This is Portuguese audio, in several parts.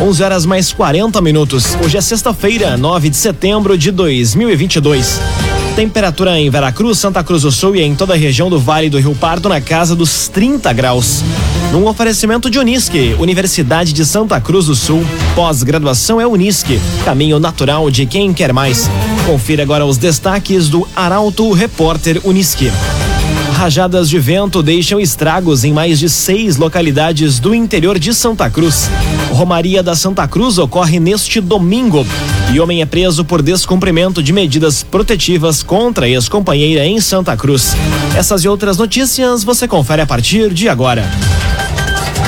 11 horas mais 40 minutos. Hoje é sexta-feira, 9 de setembro de 2022. Temperatura em Veracruz, Santa Cruz do Sul e em toda a região do Vale do Rio Pardo na casa dos 30 graus. Num oferecimento de Unisque, Universidade de Santa Cruz do Sul. Pós-graduação é Unisque, caminho natural de quem quer mais. Confira agora os destaques do Arauto Repórter Unisque rajadas de vento deixam estragos em mais de seis localidades do interior de Santa Cruz. Romaria da Santa Cruz ocorre neste domingo e homem é preso por descumprimento de medidas protetivas contra ex-companheira em Santa Cruz. Essas e outras notícias você confere a partir de agora.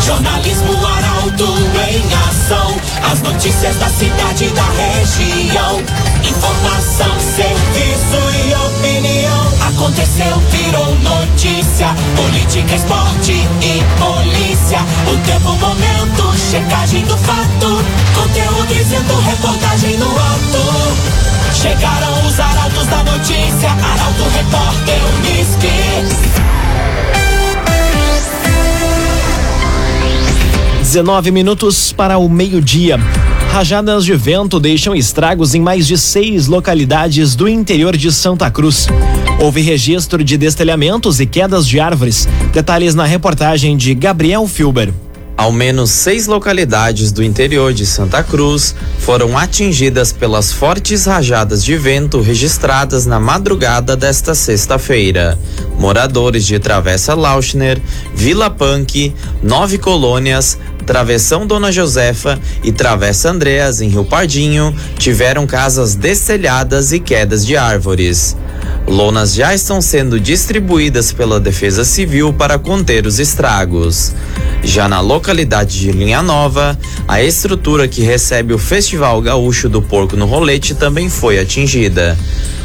Jornalismo Arauto em ação. As notícias da cidade e da região. Informação, opinião. Aconteceu, virou notícia. Política, esporte e polícia. O tempo, momento, checagem do fato. Conteúdo dizendo, reportagem no ato. Chegaram os arautos da notícia. Arauto, repórter, Unisque. 19 minutos para o meio-dia. Rajadas de vento deixam estragos em mais de seis localidades do interior de Santa Cruz. Houve registro de destelhamentos e quedas de árvores. Detalhes na reportagem de Gabriel Filber. Ao menos seis localidades do interior de Santa Cruz foram atingidas pelas fortes rajadas de vento registradas na madrugada desta sexta-feira. Moradores de Travessa Lauschner, Vila Punk, Nove Colônias, Travessão Dona Josefa e Travessa Andreas, em Rio Pardinho, tiveram casas destelhadas e quedas de árvores. Lonas já estão sendo distribuídas pela Defesa Civil para conter os estragos. Já na localidade de Linha Nova, a estrutura que recebe o Festival Gaúcho do Porco no Rolete também foi atingida.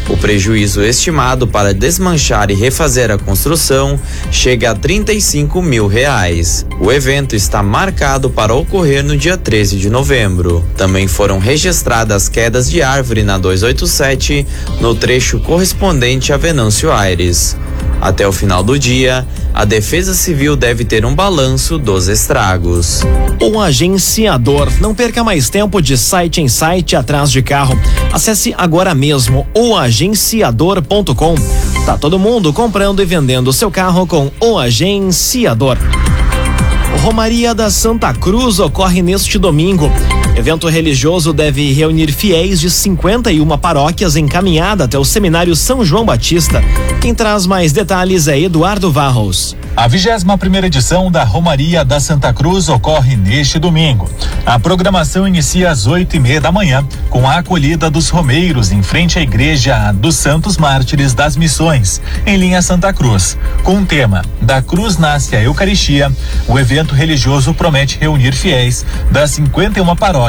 O prejuízo estimado para desmanchar e refazer a construção chega a 35 mil reais. O evento está marcado para ocorrer no dia 13 de novembro. Também foram registradas quedas de árvore na 287 no trecho correspondente a Venâncio Aires. Até o final do dia, a Defesa Civil deve ter um balanço dos estragos. O agenciador. Não perca mais tempo de site em site atrás de carro. Acesse agora mesmo oagenciador.com. Tá todo mundo comprando e vendendo seu carro com o agenciador. Romaria da Santa Cruz ocorre neste domingo. Evento religioso deve reunir fiéis de 51 paróquias em caminhada até o Seminário São João Batista. Quem traz mais detalhes é Eduardo Varros. A 21 primeira edição da Romaria da Santa Cruz ocorre neste domingo. A programação inicia às oito e meia da manhã, com a acolhida dos romeiros em frente à Igreja dos Santos Mártires das Missões, em linha Santa Cruz. Com o tema Da Cruz Nasce a Eucaristia, o evento religioso promete reunir fiéis das 51 paróquias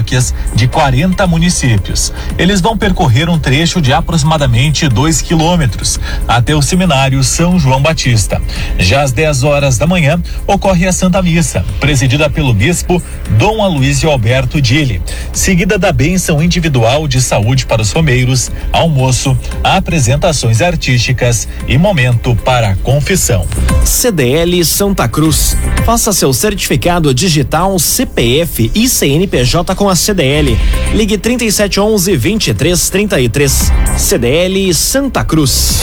de 40 municípios. Eles vão percorrer um trecho de aproximadamente 2 quilômetros até o seminário São João Batista. Já às 10 horas da manhã ocorre a Santa Missa, presidida pelo bispo Dom Aloysio Alberto Dille, seguida da bênção individual de saúde para os romeiros, almoço, apresentações artísticas e momento para a confissão. CDL Santa Cruz. Faça seu certificado digital CPF e CNPJ com a CDL. Ligue 3711 2333. CDL Santa Cruz.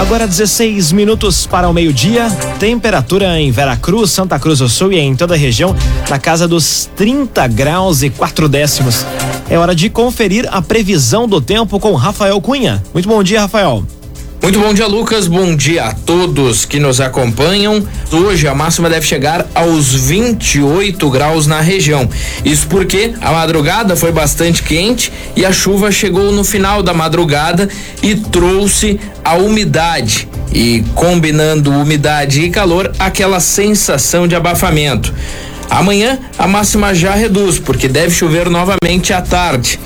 Agora 16 minutos para o meio-dia. Temperatura em Veracruz, Santa Cruz do Sul e em toda a região na casa dos 30 graus e 4 décimos. É hora de conferir a previsão do tempo com Rafael Cunha. Muito bom dia, Rafael. Muito bom dia, Lucas. Bom dia a todos que nos acompanham. Hoje a máxima deve chegar aos 28 graus na região. Isso porque a madrugada foi bastante quente e a chuva chegou no final da madrugada e trouxe a umidade. E combinando umidade e calor, aquela sensação de abafamento. Amanhã a máxima já reduz, porque deve chover novamente à tarde.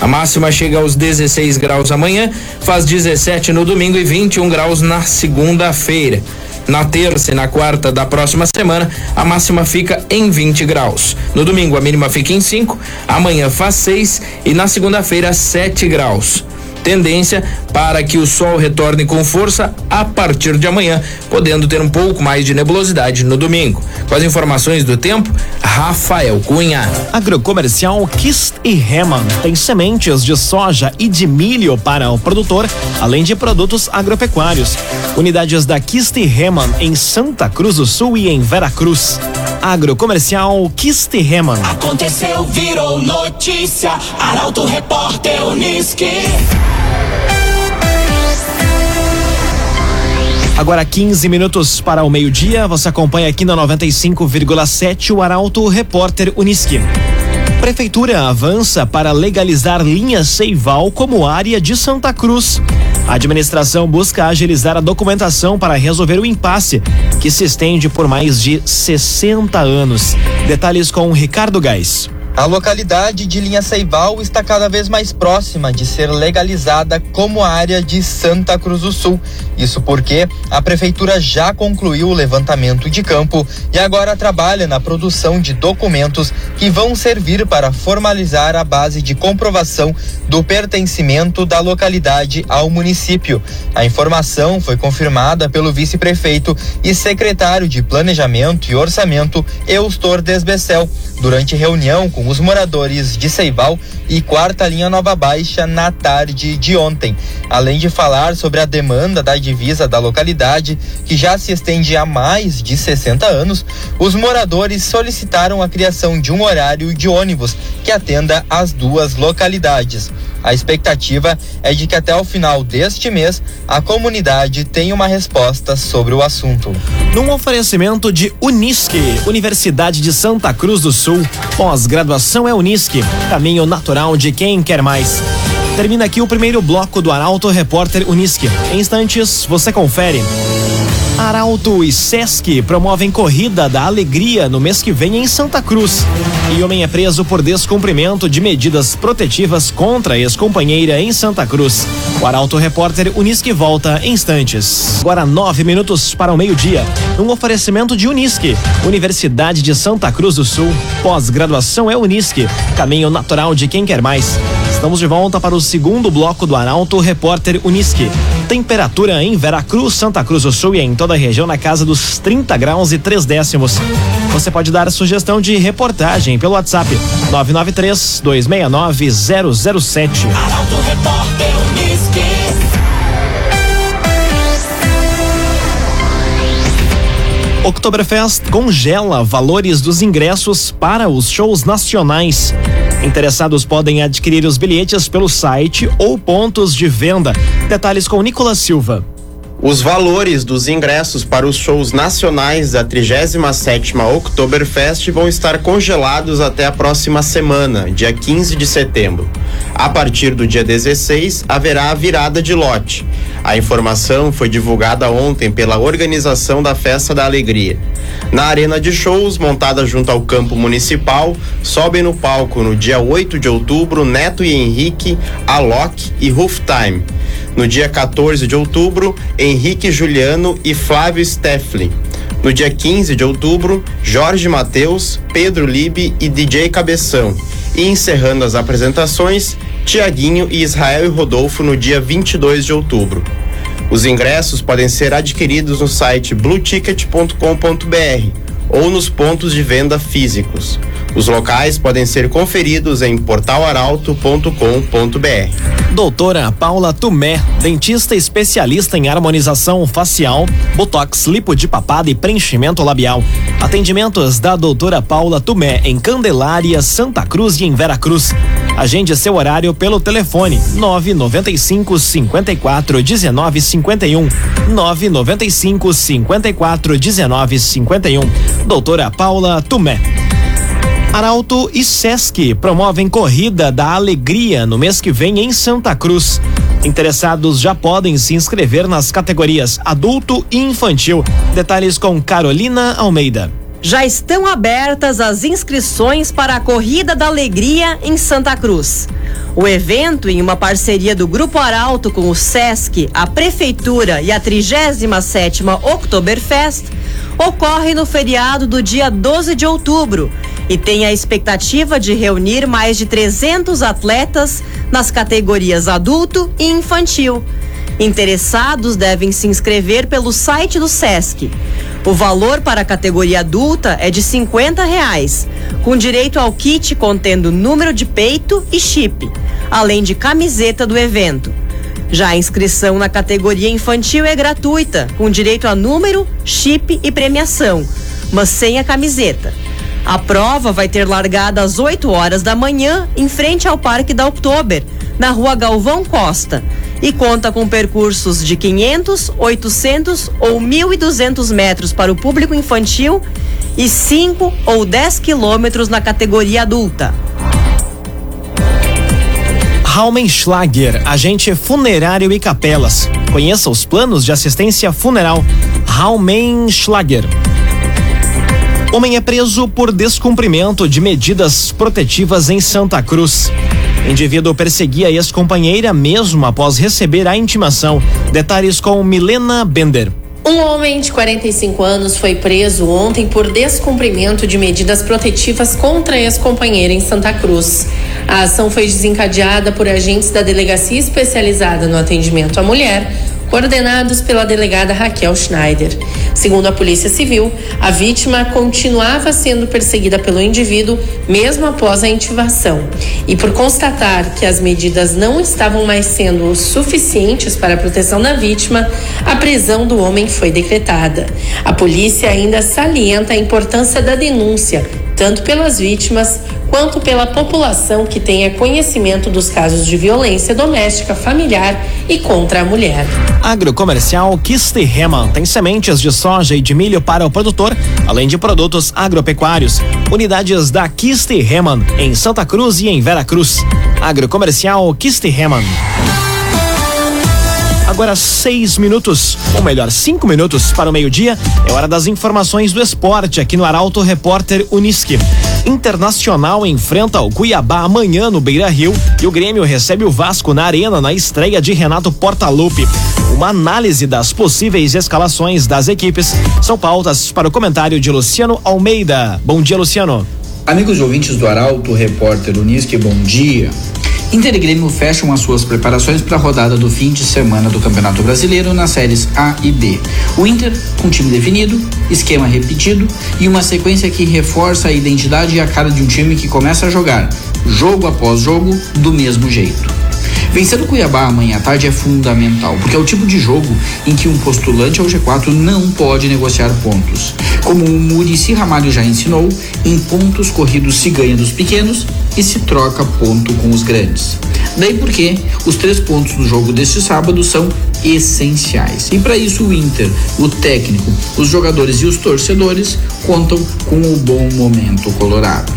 A máxima chega aos 16 graus amanhã, faz 17 no domingo e 21 graus na segunda-feira. Na terça e na quarta da próxima semana, a máxima fica em 20 graus. No domingo, a mínima fica em 5, amanhã faz 6 e na segunda-feira, 7 graus. Tendência para que o sol retorne com força a partir de amanhã, podendo ter um pouco mais de nebulosidade no domingo. Com as informações do tempo, Rafael Cunha. Agrocomercial Kist e Heman tem sementes de soja e de milho para o produtor, além de produtos agropecuários. Unidades da Kist e Heman em Santa Cruz do Sul e em Veracruz. Agrocomercial Kist e Heman. Aconteceu, virou notícia. Arauto Repórter Uniski. Agora 15 minutos para o meio-dia, você acompanha aqui na 95,7 o Arauto Repórter Uniski. Prefeitura avança para legalizar linha Seival como área de Santa Cruz. A administração busca agilizar a documentação para resolver o impasse, que se estende por mais de 60 anos. Detalhes com Ricardo Gás. A localidade de Linha Ceibal está cada vez mais próxima de ser legalizada como área de Santa Cruz do Sul. Isso porque a prefeitura já concluiu o levantamento de campo e agora trabalha na produção de documentos que vão servir para formalizar a base de comprovação do pertencimento da localidade ao município. A informação foi confirmada pelo vice-prefeito e secretário de Planejamento e Orçamento, Eustor Desbecel, durante reunião com os moradores de Ceibal e Quarta Linha Nova Baixa na tarde de ontem. Além de falar sobre a demanda da divisa da localidade, que já se estende há mais de 60 anos, os moradores solicitaram a criação de um horário de ônibus que atenda as duas localidades. A expectativa é de que até o final deste mês a comunidade tenha uma resposta sobre o assunto. Num oferecimento de Unisque, Universidade de Santa Cruz do Sul, pós-graduação é Unisque, caminho natural de quem quer mais. Termina aqui o primeiro bloco do Arauto Repórter Unisque. Em instantes, você confere. Arauto e Sesc promovem Corrida da Alegria no mês que vem em Santa Cruz. E homem é preso por descumprimento de medidas protetivas contra ex-companheira em Santa Cruz. O Arauto Repórter Unisque volta em instantes. Agora nove minutos para o meio-dia. Um oferecimento de Unisque, Universidade de Santa Cruz do Sul. Pós-graduação é Unisque, caminho natural de quem quer mais. Estamos de volta para o segundo bloco do Arauto Repórter Unisque. Temperatura em Veracruz, Santa Cruz do Sul e em toda a região na casa dos 30 graus e 3 décimos. Você pode dar sugestão de reportagem pelo WhatsApp 993 269 007. Arauto Repórter. Oktoberfest congela valores dos ingressos para os shows nacionais. Interessados podem adquirir os bilhetes pelo site ou pontos de venda. Detalhes com Nicolas Silva. Os valores dos ingressos para os shows nacionais da 37ª Oktoberfest vão estar congelados até a próxima semana, dia 15 de setembro. A partir do dia 16, haverá a virada de lote. A informação foi divulgada ontem pela organização da Festa da Alegria. Na arena de shows, montada junto ao campo municipal, sobem no palco no dia 8 de outubro Neto e Henrique, Alok e Rooftime. No dia 14 de outubro, Henrique Juliano e Flávio Stefflin. No dia 15 de outubro, Jorge Mateus, Pedro Libe e DJ Cabeção. E encerrando as apresentações, Tiaguinho e Israel e Rodolfo no dia 22 de outubro. Os ingressos podem ser adquiridos no site blueticket.com.br ou nos pontos de venda físicos. Os locais podem ser conferidos em portalaralto.com.br. Doutora Paula Tumé, dentista especialista em harmonização facial, botox, lipo de papada e preenchimento labial. Atendimentos da doutora Paula Tumé em Candelária, Santa Cruz e em Veracruz. Agende seu horário pelo telefone 995 54 19 51 995 54 19 51. Doutora Paula Tumé. Arauto e Sesc promovem Corrida da Alegria no mês que vem em Santa Cruz. Interessados já podem se inscrever nas categorias adulto e infantil. Detalhes com Carolina Almeida. Já estão abertas as inscrições para a Corrida da Alegria em Santa Cruz. O evento, em uma parceria do Grupo Arauto com o SESC, a Prefeitura e a 37ª Oktoberfest, ocorre no feriado do dia 12 de outubro e tem a expectativa de reunir mais de 300 atletas nas categorias adulto e infantil. Interessados devem se inscrever pelo site do SESC. O valor para a categoria adulta é de 50 reais, com direito ao kit contendo número de peito e chip, além de camiseta do evento. Já a inscrição na categoria infantil é gratuita, com direito a número, chip e premiação, mas sem a camiseta. A prova vai ter largada às 8 horas da manhã, em frente ao Parque da Oktober, na rua Galvão Costa, e conta com percursos de 500, 800 ou 1.200 metros para o público infantil e 5 ou 10 quilômetros na categoria adulta. Raumenschlager, agente funerário e capelas. Conheça os planos de assistência funeral. Raumenschlager. Homem é preso por descumprimento de medidas protetivas em Santa Cruz. Indivíduo perseguia ex-companheira mesmo após receber a intimação. Detalhes com Milena Bender. Um homem de 45 anos foi preso ontem por descumprimento de medidas protetivas contra ex-companheira em Santa Cruz. A ação foi desencadeada por agentes da delegacia especializada no atendimento à mulher coordenados pela delegada Raquel Schneider. Segundo a Polícia Civil, a vítima continuava sendo perseguida pelo indivíduo mesmo após a intivação. E por constatar que as medidas não estavam mais sendo suficientes para a proteção da vítima, a prisão do homem foi decretada. A polícia ainda salienta a importância da denúncia, tanto pelas vítimas quanto pela população que tenha conhecimento dos casos de violência doméstica, familiar e contra a mulher. Agrocomercial Kiste Heman tem sementes de soja e de milho para o produtor, além de produtos agropecuários. Unidades da Kiste Heman em Santa Cruz e em Vera Cruz. Agrocomercial Kiste Heman. Agora seis minutos, ou melhor, cinco minutos para o meio-dia. É hora das informações do esporte aqui no Arauto Repórter Uniski. Internacional enfrenta o Cuiabá amanhã no Beira Rio e o Grêmio recebe o Vasco na Arena na estreia de Renato Portaluppi. Uma análise das possíveis escalações das equipes são pautas para o comentário de Luciano Almeida. Bom dia, Luciano. Amigos ouvintes do Arauto Repórter Uniski, bom dia. Inter e Grêmio fecham as suas preparações para a rodada do fim de semana do Campeonato Brasileiro nas séries A e B. O Inter com time definido, esquema repetido e uma sequência que reforça a identidade e a cara de um time que começa a jogar, jogo após jogo, do mesmo jeito. Vencer o Cuiabá amanhã à tarde é fundamental, porque é o tipo de jogo em que um postulante ao G4 não pode negociar pontos. Como o Murici Ramalho já ensinou, em pontos corridos se ganha dos pequenos e se troca ponto com os grandes. Daí porque os três pontos do jogo deste sábado são essenciais. E para isso o Inter, o técnico, os jogadores e os torcedores contam com o bom momento colorado.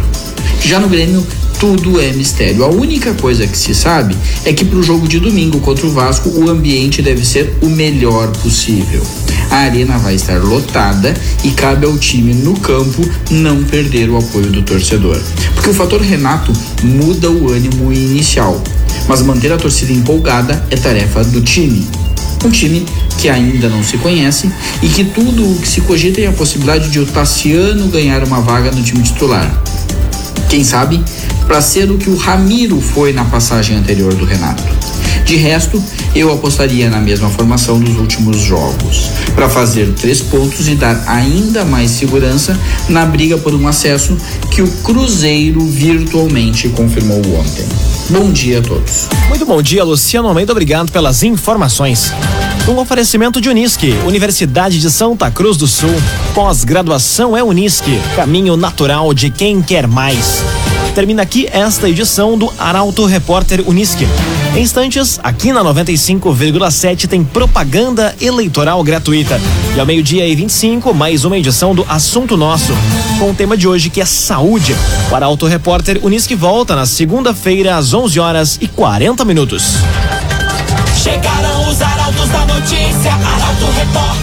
Já no Grêmio, tudo é mistério. A única coisa que se sabe é que para o jogo de domingo contra o Vasco, o ambiente deve ser o melhor possível. A arena vai estar lotada e cabe ao time no campo não perder o apoio do torcedor. Porque o fator Renato muda o ânimo inicial, mas manter a torcida empolgada é tarefa do time. Um time que ainda não se conhece e que tudo o que se cogita é a possibilidade de o Tassiano ganhar uma vaga no time titular. Quem sabe para ser o que o Ramiro foi na passagem anterior do Renato. De resto, eu apostaria na mesma formação dos últimos jogos, para fazer três pontos e dar ainda mais segurança na briga por um acesso que o Cruzeiro virtualmente confirmou ontem. Bom dia a todos. Muito bom dia, Luciano Almeida. Obrigado pelas informações. Um oferecimento de Unisque, Universidade de Santa Cruz do Sul. Pós-graduação é Unisque, caminho natural de quem quer mais. Termina aqui esta edição do Arauto Repórter Unisque. Em instantes, aqui na 95,7 tem propaganda eleitoral gratuita. E ao meio-dia e 25, mais uma edição do Assunto Nosso, com o tema de hoje que é saúde. O Arauto Repórter Unisque volta na segunda-feira às 11 horas e 40 minutos. Chegaram os arautos da notícia, Arauto Repórter